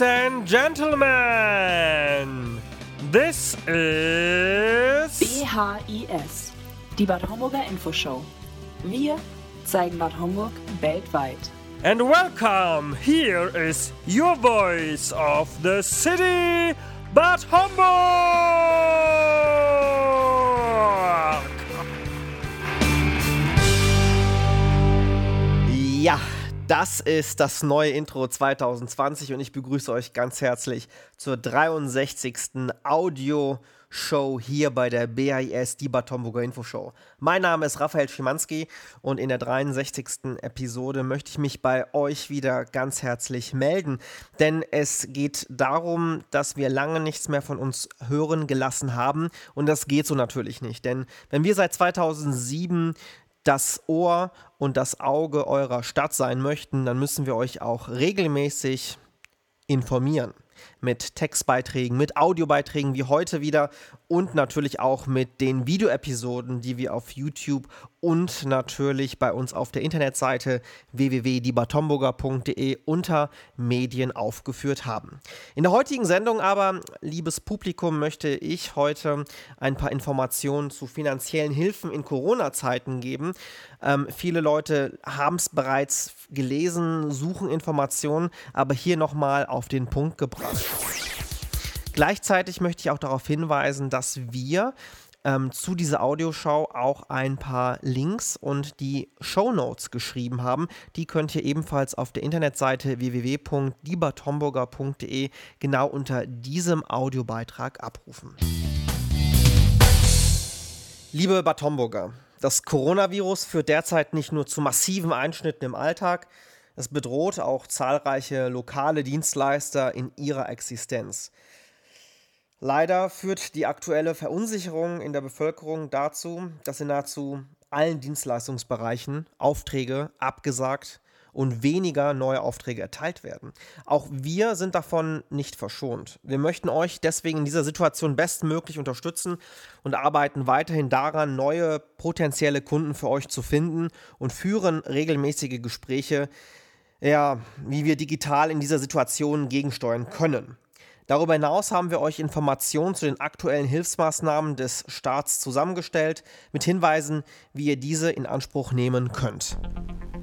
Ladies and gentlemen, this is BHIS, die Bad Homburger Infoshow. Wir zeigen Bad Homburg weltweit. and welcome. Here is your voice of the city, Bad Homburg. Das ist das neue Intro 2020 und ich begrüße euch ganz herzlich zur 63. Audio-Show hier bei der BIS, die Bad Homburger Infoshow. Mein Name ist Raphael Schimanski und in der 63. Episode möchte ich mich bei euch wieder ganz herzlich melden, denn es geht darum, dass wir lange nichts mehr von uns hören gelassen haben und das geht so natürlich nicht, denn wenn wir seit 2007 das Ohr und das Auge eurer Stadt sein möchten, dann müssen wir euch auch regelmäßig informieren. Mit Textbeiträgen, mit Audiobeiträgen wie heute wieder und natürlich auch mit den Videoepisoden, die wir auf YouTube und natürlich bei uns auf der Internetseite www.diebatomburger.de unter Medien aufgeführt haben. In der heutigen Sendung aber, liebes Publikum, möchte ich heute ein paar Informationen zu finanziellen Hilfen in Corona-Zeiten geben. Ähm, viele Leute haben es bereits gelesen, suchen Informationen, aber hier nochmal auf den Punkt gebracht. Gleichzeitig möchte ich auch darauf hinweisen, dass wir ähm, zu dieser Audioschau auch ein paar Links und die Show Notes geschrieben haben. Die könnt ihr ebenfalls auf der Internetseite www.diebertomburger.de genau unter diesem Audiobeitrag abrufen. Liebe Bad Homburger, das Coronavirus führt derzeit nicht nur zu massiven Einschnitten im Alltag, es bedroht auch zahlreiche lokale Dienstleister in ihrer Existenz. Leider führt die aktuelle Verunsicherung in der Bevölkerung dazu, dass in nahezu allen Dienstleistungsbereichen Aufträge abgesagt und weniger neue Aufträge erteilt werden. Auch wir sind davon nicht verschont. Wir möchten euch deswegen in dieser Situation bestmöglich unterstützen und arbeiten weiterhin daran, neue potenzielle Kunden für euch zu finden und führen regelmäßige Gespräche, ja, wie wir digital in dieser Situation gegensteuern können. Darüber hinaus haben wir euch Informationen zu den aktuellen Hilfsmaßnahmen des Staats zusammengestellt, mit Hinweisen, wie ihr diese in Anspruch nehmen könnt.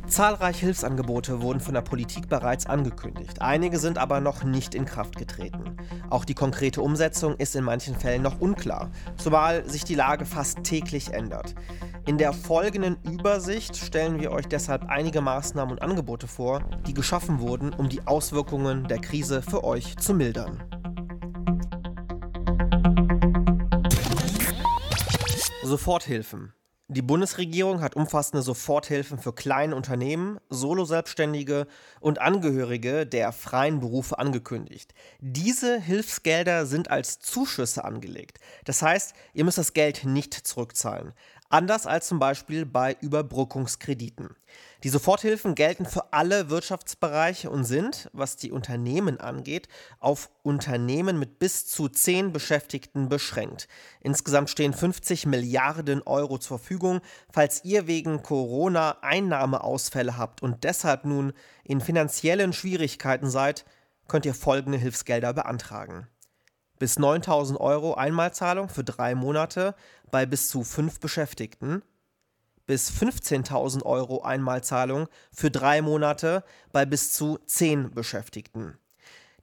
Zahlreiche Hilfsangebote wurden von der Politik bereits angekündigt, einige sind aber noch nicht in Kraft getreten. Auch die konkrete Umsetzung ist in manchen Fällen noch unklar, zumal sich die Lage fast täglich ändert. In der folgenden Übersicht stellen wir euch deshalb einige Maßnahmen und Angebote vor, die geschaffen wurden, um die Auswirkungen der Krise für euch zu mildern. Soforthilfen. Die Bundesregierung hat umfassende Soforthilfen für kleine Unternehmen, Soloselbstständige und Angehörige der freien Berufe angekündigt. Diese Hilfsgelder sind als Zuschüsse angelegt. Das heißt, ihr müsst das Geld nicht zurückzahlen. Anders als zum Beispiel bei Überbrückungskrediten. Die Soforthilfen gelten für alle Wirtschaftsbereiche und sind, was die Unternehmen angeht, auf Unternehmen mit bis zu 10 Beschäftigten beschränkt. Insgesamt stehen 50 Milliarden Euro zur Verfügung. Falls ihr wegen Corona Einnahmeausfälle habt und deshalb nun in finanziellen Schwierigkeiten seid, könnt ihr folgende Hilfsgelder beantragen bis 9000 Euro Einmalzahlung für drei Monate bei bis zu fünf Beschäftigten, bis 15.000 Euro Einmalzahlung für drei Monate bei bis zu zehn Beschäftigten.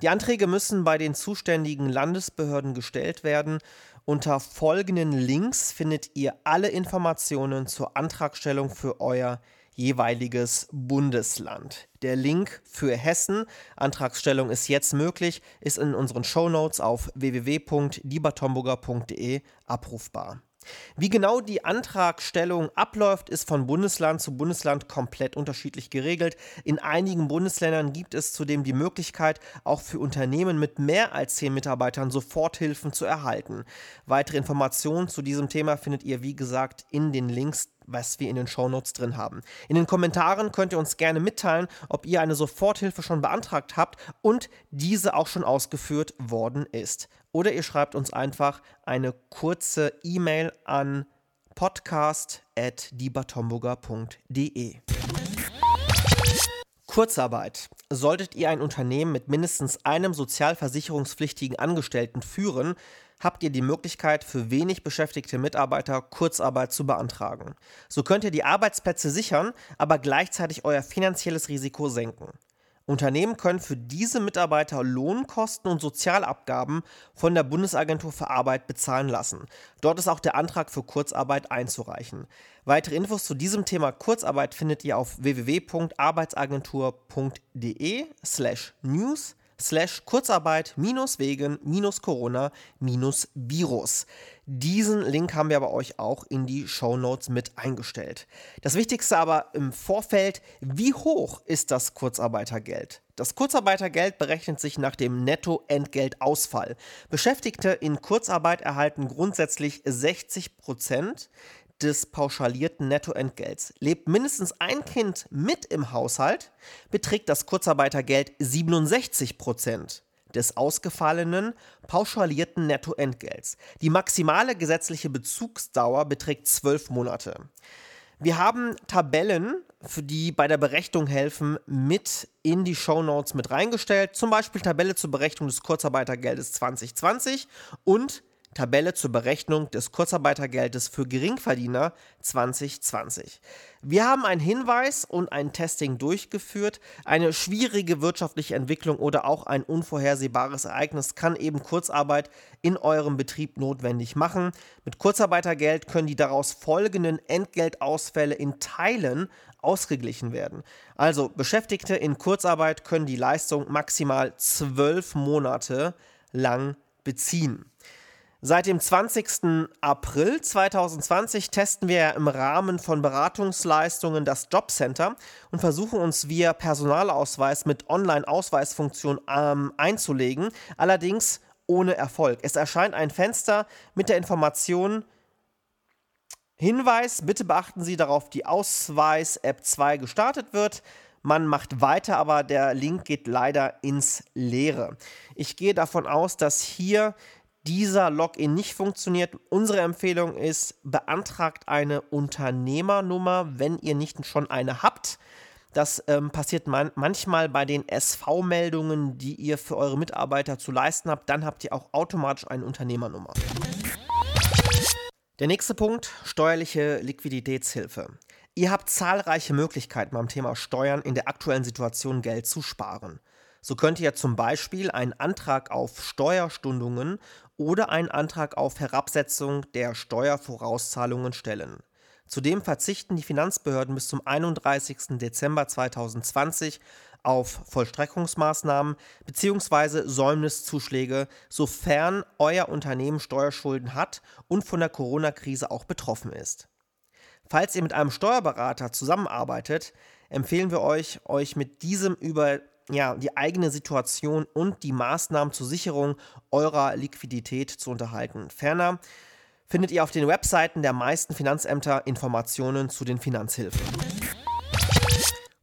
Die Anträge müssen bei den zuständigen Landesbehörden gestellt werden. Unter folgenden Links findet ihr alle Informationen zur Antragstellung für euer jeweiliges Bundesland. Der Link für Hessen, Antragstellung ist jetzt möglich, ist in unseren Shownotes auf www.diebertomburger.de abrufbar. Wie genau die Antragstellung abläuft, ist von Bundesland zu Bundesland komplett unterschiedlich geregelt. In einigen Bundesländern gibt es zudem die Möglichkeit, auch für Unternehmen mit mehr als zehn Mitarbeitern Soforthilfen zu erhalten. Weitere Informationen zu diesem Thema findet ihr, wie gesagt, in den Links was wir in den Shownotes drin haben. In den Kommentaren könnt ihr uns gerne mitteilen, ob ihr eine Soforthilfe schon beantragt habt und diese auch schon ausgeführt worden ist. Oder ihr schreibt uns einfach eine kurze E-Mail an podcast.diebatomburger.de. Kurzarbeit. Solltet ihr ein Unternehmen mit mindestens einem sozialversicherungspflichtigen Angestellten führen, habt ihr die Möglichkeit, für wenig beschäftigte Mitarbeiter Kurzarbeit zu beantragen. So könnt ihr die Arbeitsplätze sichern, aber gleichzeitig euer finanzielles Risiko senken. Unternehmen können für diese Mitarbeiter Lohnkosten und Sozialabgaben von der Bundesagentur für Arbeit bezahlen lassen. Dort ist auch der Antrag für Kurzarbeit einzureichen. Weitere Infos zu diesem Thema Kurzarbeit findet ihr auf www.arbeitsagentur.de slash Kurzarbeit minus wegen minus Corona minus Virus. Diesen Link haben wir aber euch auch in die Show Notes mit eingestellt. Das Wichtigste aber im Vorfeld, wie hoch ist das Kurzarbeitergeld? Das Kurzarbeitergeld berechnet sich nach dem Nettoentgeltausfall. Beschäftigte in Kurzarbeit erhalten grundsätzlich 60 Prozent des pauschalierten Nettoentgelts. Lebt mindestens ein Kind mit im Haushalt, beträgt das Kurzarbeitergeld 67 Prozent des ausgefallenen pauschalierten Nettoentgelts. Die maximale gesetzliche Bezugsdauer beträgt zwölf Monate. Wir haben Tabellen, für die bei der Berechnung helfen, mit in die Show Notes mit reingestellt. Zum Beispiel Tabelle zur Berechnung des Kurzarbeitergeldes 2020 und Tabelle zur Berechnung des Kurzarbeitergeldes für Geringverdiener 2020. Wir haben einen Hinweis und ein Testing durchgeführt. Eine schwierige wirtschaftliche Entwicklung oder auch ein unvorhersehbares Ereignis kann eben Kurzarbeit in eurem Betrieb notwendig machen. Mit Kurzarbeitergeld können die daraus folgenden Entgeltausfälle in Teilen ausgeglichen werden. Also Beschäftigte in Kurzarbeit können die Leistung maximal zwölf Monate lang beziehen. Seit dem 20. April 2020 testen wir im Rahmen von Beratungsleistungen das Jobcenter und versuchen uns via Personalausweis mit Online-Ausweisfunktion ähm, einzulegen, allerdings ohne Erfolg. Es erscheint ein Fenster mit der Information Hinweis, bitte beachten Sie darauf, die Ausweis-App 2 gestartet wird. Man macht weiter, aber der Link geht leider ins Leere. Ich gehe davon aus, dass hier dieser Login nicht funktioniert, unsere Empfehlung ist, beantragt eine Unternehmernummer, wenn ihr nicht schon eine habt. Das ähm, passiert man manchmal bei den SV-Meldungen, die ihr für eure Mitarbeiter zu leisten habt. Dann habt ihr auch automatisch eine Unternehmernummer. Der nächste Punkt, steuerliche Liquiditätshilfe. Ihr habt zahlreiche Möglichkeiten beim Thema Steuern in der aktuellen Situation Geld zu sparen. So könnt ihr zum Beispiel einen Antrag auf Steuerstundungen oder einen Antrag auf Herabsetzung der Steuervorauszahlungen stellen. Zudem verzichten die Finanzbehörden bis zum 31. Dezember 2020 auf Vollstreckungsmaßnahmen bzw. Säumniszuschläge, sofern euer Unternehmen Steuerschulden hat und von der Corona-Krise auch betroffen ist. Falls ihr mit einem Steuerberater zusammenarbeitet, empfehlen wir euch, euch mit diesem über ja, die eigene Situation und die Maßnahmen zur Sicherung eurer Liquidität zu unterhalten. Ferner findet ihr auf den Webseiten der meisten Finanzämter Informationen zu den Finanzhilfen.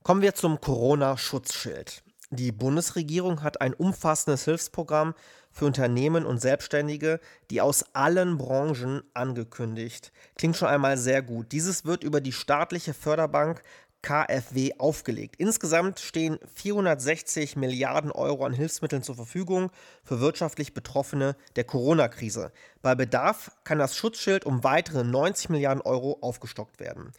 Kommen wir zum Corona-Schutzschild. Die Bundesregierung hat ein umfassendes Hilfsprogramm für Unternehmen und Selbstständige, die aus allen Branchen angekündigt. Klingt schon einmal sehr gut. Dieses wird über die staatliche Förderbank KfW aufgelegt. Insgesamt stehen 460 Milliarden Euro an Hilfsmitteln zur Verfügung für wirtschaftlich Betroffene der Corona-Krise. Bei Bedarf kann das Schutzschild um weitere 90 Milliarden Euro aufgestockt werden.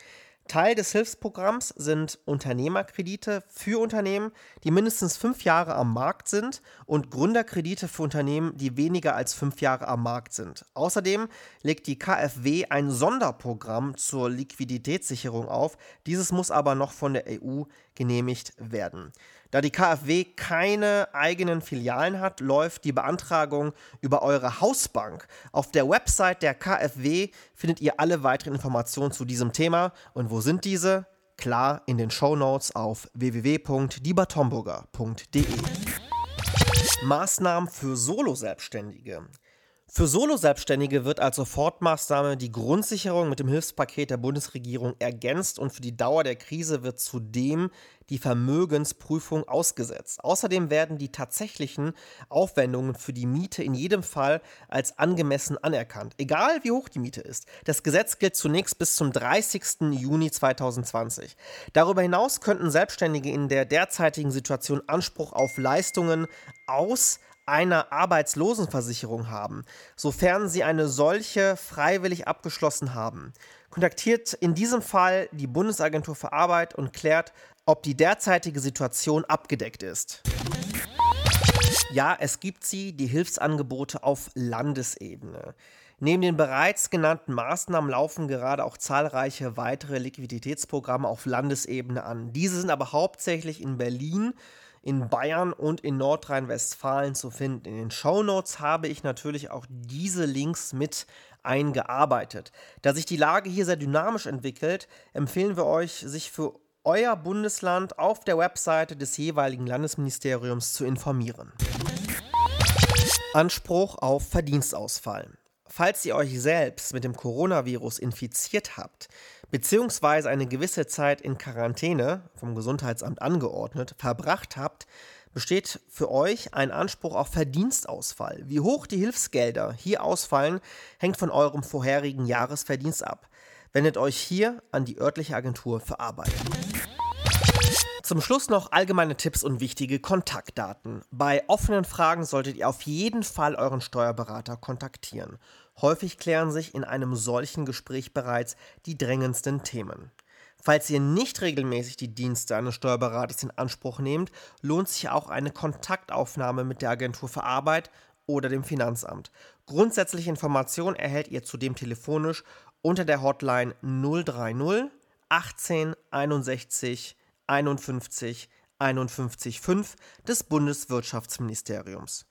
Teil des Hilfsprogramms sind Unternehmerkredite für Unternehmen, die mindestens fünf Jahre am Markt sind und Gründerkredite für Unternehmen, die weniger als fünf Jahre am Markt sind. Außerdem legt die KfW ein Sonderprogramm zur Liquiditätssicherung auf. Dieses muss aber noch von der EU genehmigt werden. Da die KfW keine eigenen Filialen hat, läuft die Beantragung über eure Hausbank. Auf der Website der KfW findet ihr alle weiteren Informationen zu diesem Thema. Und wo sind diese? Klar, in den Show Notes auf www.diebertomburger.de. Maßnahmen für Solo-Selbstständige. Für Solo-Selbstständige wird als Sofortmaßnahme die Grundsicherung mit dem Hilfspaket der Bundesregierung ergänzt und für die Dauer der Krise wird zudem die Vermögensprüfung ausgesetzt. Außerdem werden die tatsächlichen Aufwendungen für die Miete in jedem Fall als angemessen anerkannt, egal wie hoch die Miete ist. Das Gesetz gilt zunächst bis zum 30. Juni 2020. Darüber hinaus könnten Selbstständige in der derzeitigen Situation Anspruch auf Leistungen aus einer Arbeitslosenversicherung haben, sofern sie eine solche freiwillig abgeschlossen haben. Kontaktiert in diesem Fall die Bundesagentur für Arbeit und klärt, ob die derzeitige Situation abgedeckt ist. Ja, es gibt sie, die Hilfsangebote auf Landesebene. Neben den bereits genannten Maßnahmen laufen gerade auch zahlreiche weitere Liquiditätsprogramme auf Landesebene an. Diese sind aber hauptsächlich in Berlin in Bayern und in Nordrhein-Westfalen zu finden. In den Shownotes habe ich natürlich auch diese Links mit eingearbeitet. Da sich die Lage hier sehr dynamisch entwickelt, empfehlen wir euch, sich für euer Bundesland auf der Webseite des jeweiligen Landesministeriums zu informieren. Anspruch auf Verdienstausfall. Falls ihr euch selbst mit dem Coronavirus infiziert habt, beziehungsweise eine gewisse Zeit in Quarantäne, vom Gesundheitsamt angeordnet, verbracht habt, besteht für euch ein Anspruch auf Verdienstausfall. Wie hoch die Hilfsgelder hier ausfallen, hängt von eurem vorherigen Jahresverdienst ab. Wendet euch hier an die örtliche Agentur für Arbeit. Zum Schluss noch allgemeine Tipps und wichtige Kontaktdaten. Bei offenen Fragen solltet ihr auf jeden Fall euren Steuerberater kontaktieren. Häufig klären sich in einem solchen Gespräch bereits die drängendsten Themen. Falls ihr nicht regelmäßig die Dienste eines Steuerberaters in Anspruch nehmt, lohnt sich auch eine Kontaktaufnahme mit der Agentur für Arbeit oder dem Finanzamt. Grundsätzliche Informationen erhält ihr zudem telefonisch unter der Hotline 030 18 61 51 51 5 des Bundeswirtschaftsministeriums.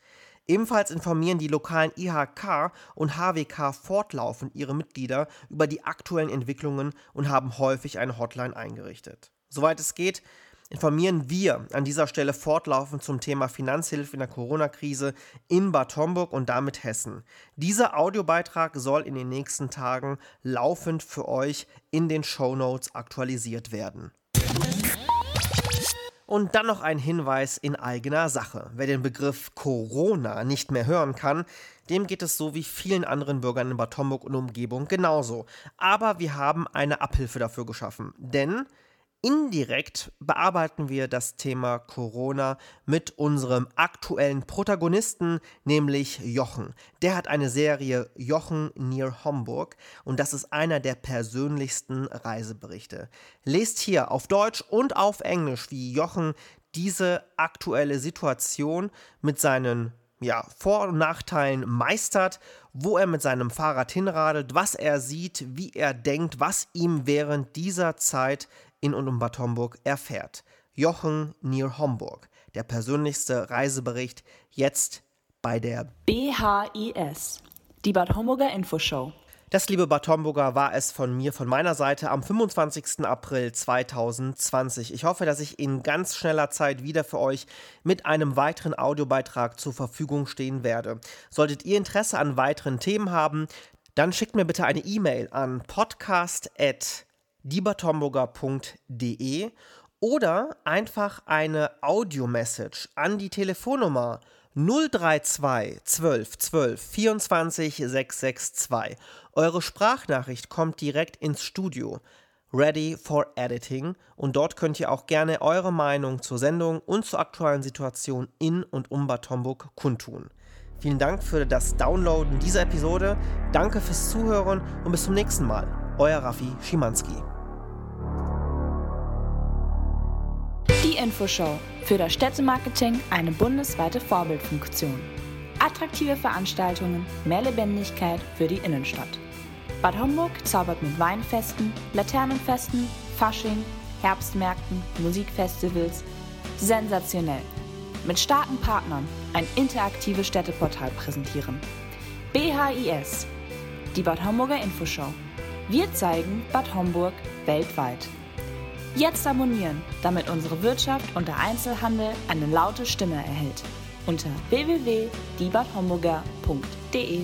Ebenfalls informieren die lokalen IHK und HWK fortlaufend ihre Mitglieder über die aktuellen Entwicklungen und haben häufig eine Hotline eingerichtet. Soweit es geht, informieren wir an dieser Stelle fortlaufend zum Thema Finanzhilfe in der Corona-Krise in Bad Homburg und damit Hessen. Dieser Audiobeitrag soll in den nächsten Tagen laufend für euch in den Show Notes aktualisiert werden. Und dann noch ein Hinweis in eigener Sache. Wer den Begriff Corona nicht mehr hören kann, dem geht es so wie vielen anderen Bürgern in Bad Homburg und Umgebung genauso. Aber wir haben eine Abhilfe dafür geschaffen. Denn Indirekt bearbeiten wir das Thema Corona mit unserem aktuellen Protagonisten, nämlich Jochen. Der hat eine Serie Jochen Near Homburg und das ist einer der persönlichsten Reiseberichte. Lest hier auf Deutsch und auf Englisch, wie Jochen diese aktuelle Situation mit seinen ja, Vor- und Nachteilen meistert, wo er mit seinem Fahrrad hinradelt, was er sieht, wie er denkt, was ihm während dieser Zeit in und um Bad Homburg erfährt. Jochen Near Homburg, der persönlichste Reisebericht, jetzt bei der BHIS, die Bad Homburger Infoshow. Das, liebe Bad Homburger, war es von mir, von meiner Seite am 25. April 2020. Ich hoffe, dass ich in ganz schneller Zeit wieder für euch mit einem weiteren Audiobeitrag zur Verfügung stehen werde. Solltet ihr Interesse an weiteren Themen haben, dann schickt mir bitte eine E-Mail an podcast@ diebertomburger.de oder einfach eine Audio-Message an die Telefonnummer 032 12 12 24 662. Eure Sprachnachricht kommt direkt ins Studio. Ready for Editing und dort könnt ihr auch gerne eure Meinung zur Sendung und zur aktuellen Situation in und um Bad Homburg kundtun. Vielen Dank für das Downloaden dieser Episode, danke fürs Zuhören und bis zum nächsten Mal. Euer Raffi Schimanski. Die Infoshow. Für das Städtemarketing eine bundesweite Vorbildfunktion. Attraktive Veranstaltungen, mehr Lebendigkeit für die Innenstadt. Bad Homburg zaubert mit Weinfesten, Laternenfesten, Fasching, Herbstmärkten, Musikfestivals. Sensationell. Mit starken Partnern ein interaktives Städteportal präsentieren. BHIS. Die Bad Homburger Infoshow. Wir zeigen Bad Homburg weltweit. Jetzt abonnieren, damit unsere Wirtschaft und der Einzelhandel eine laute Stimme erhält. Unter www.diebadhomburger.de